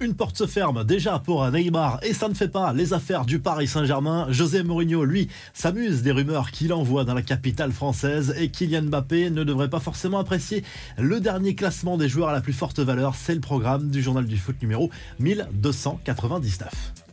Une porte se ferme déjà pour Neymar et ça ne fait pas les affaires du Paris Saint-Germain. José Mourinho, lui, s'amuse des rumeurs qu'il envoie dans la capitale française et Kylian Mbappé ne devrait pas forcément apprécier le dernier classement des joueurs à la plus forte valeur. C'est le programme du journal du foot numéro 1299.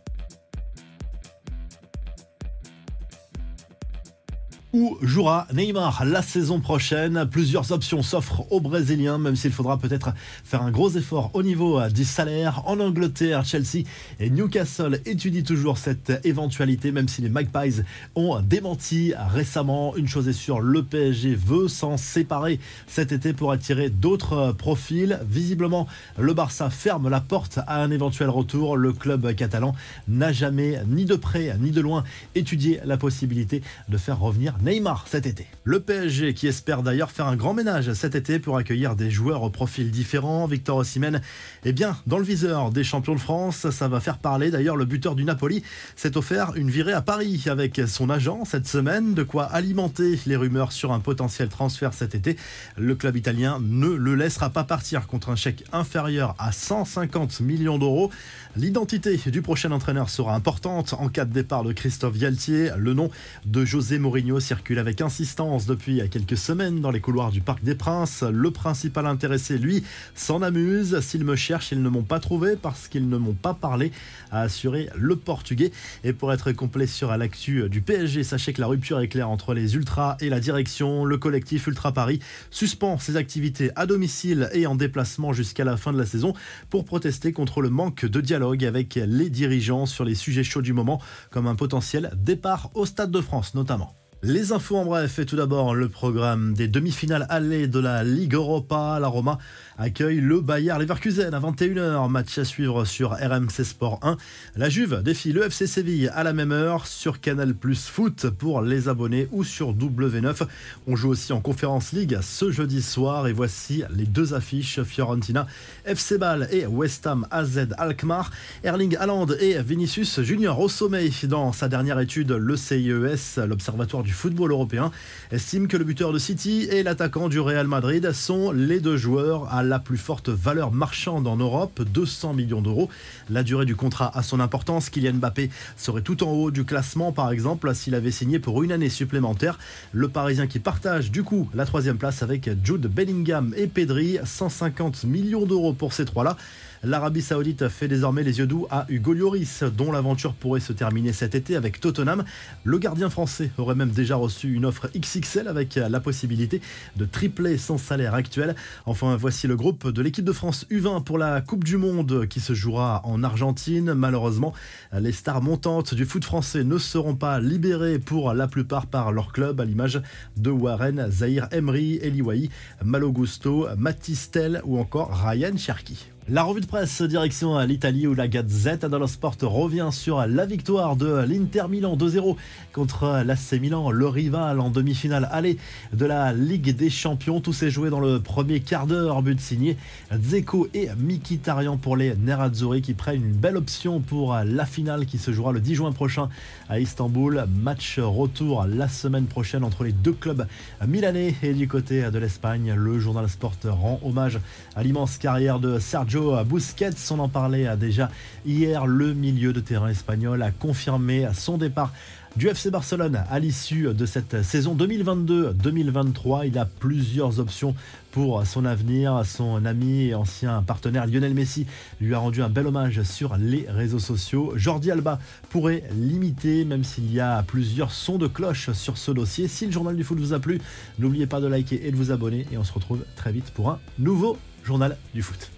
Où jouera Neymar la saison prochaine. Plusieurs options s'offrent aux Brésiliens, même s'il faudra peut-être faire un gros effort au niveau du salaire. En Angleterre, Chelsea et Newcastle étudient toujours cette éventualité, même si les Magpies ont démenti récemment. Une chose est sûre, le PSG veut s'en séparer cet été pour attirer d'autres profils. Visiblement, le Barça ferme la porte à un éventuel retour. Le club catalan n'a jamais, ni de près ni de loin, étudié la possibilité de faire revenir Neymar cet été. Le PSG qui espère d'ailleurs faire un grand ménage cet été pour accueillir des joueurs au profil différents. Victor Osimhen est bien dans le viseur des champions de France. Ça va faire parler d'ailleurs le buteur du Napoli s'est offert une virée à Paris avec son agent cette semaine. De quoi alimenter les rumeurs sur un potentiel transfert cet été. Le club italien ne le laissera pas partir contre un chèque inférieur à 150 millions d'euros. L'identité du prochain entraîneur sera importante en cas de départ de Christophe Galtier. Le nom de José Mourinho avec insistance depuis quelques semaines dans les couloirs du Parc des Princes. Le principal intéressé, lui, s'en amuse. S'ils me cherchent, ils ne m'ont pas trouvé parce qu'ils ne m'ont pas parlé, a assuré le Portugais. Et pour être complet sur l'actu du PSG, sachez que la rupture est claire entre les Ultras et la direction. Le collectif Ultra Paris suspend ses activités à domicile et en déplacement jusqu'à la fin de la saison pour protester contre le manque de dialogue avec les dirigeants sur les sujets chauds du moment, comme un potentiel départ au Stade de France notamment. Les infos en bref et tout d'abord le programme des demi-finales allées de la Ligue Europa. La Roma accueille le Bayer Leverkusen à 21h. Match à suivre sur RMC Sport 1. La Juve défie le FC Séville à la même heure sur Canal Plus Foot pour les abonnés ou sur W9. On joue aussi en Conférence League ce jeudi soir et voici les deux affiches Fiorentina FC Ball et West Ham AZ Alkmaar. Erling Haaland et Vinicius Junior au sommet dans sa dernière étude le CIES, l'Observatoire du football européen, estime que le buteur de City et l'attaquant du Real Madrid sont les deux joueurs à la plus forte valeur marchande en Europe, 200 millions d'euros. La durée du contrat a son importance. Kylian Mbappé serait tout en haut du classement, par exemple, s'il avait signé pour une année supplémentaire. Le Parisien qui partage du coup la troisième place avec Jude Bellingham et Pedri, 150 millions d'euros pour ces trois-là. L'Arabie Saoudite fait désormais les yeux doux à Hugo Lloris, dont l'aventure pourrait se terminer cet été avec Tottenham. Le gardien français aurait même déjà reçu une offre XXL avec la possibilité de tripler son salaire actuel. Enfin, voici le groupe de l'équipe de France U20 pour la Coupe du Monde qui se jouera en Argentine. Malheureusement, les stars montantes du foot français ne seront pas libérées pour la plupart par leur club, à l'image de Warren, Zahir Emery, Eliwahi, Malo Gusto, Matistel ou encore Ryan Cherki. La revue de presse direction l'Italie où la Gazette dello Sport revient sur la victoire de l'Inter Milan 2-0 contre l'AC Milan, le rival en demi-finale aller de la Ligue des Champions. Tout s'est joué dans le premier quart d'heure, but signé Zeko et Mikitarian pour les Nerazzurri qui prennent une belle option pour la finale qui se jouera le 10 juin prochain à Istanbul. Match retour la semaine prochaine entre les deux clubs milanais et du côté de l'Espagne. Le journal Sport rend hommage à l'immense carrière de Sergio Busquets, on en parlait déjà hier, le milieu de terrain espagnol a confirmé son départ du FC Barcelone à l'issue de cette saison 2022-2023. Il a plusieurs options pour son avenir. Son ami et ancien partenaire Lionel Messi lui a rendu un bel hommage sur les réseaux sociaux. Jordi Alba pourrait limiter, même s'il y a plusieurs sons de cloche sur ce dossier. Si le journal du foot vous a plu, n'oubliez pas de liker et de vous abonner. Et on se retrouve très vite pour un nouveau journal du foot.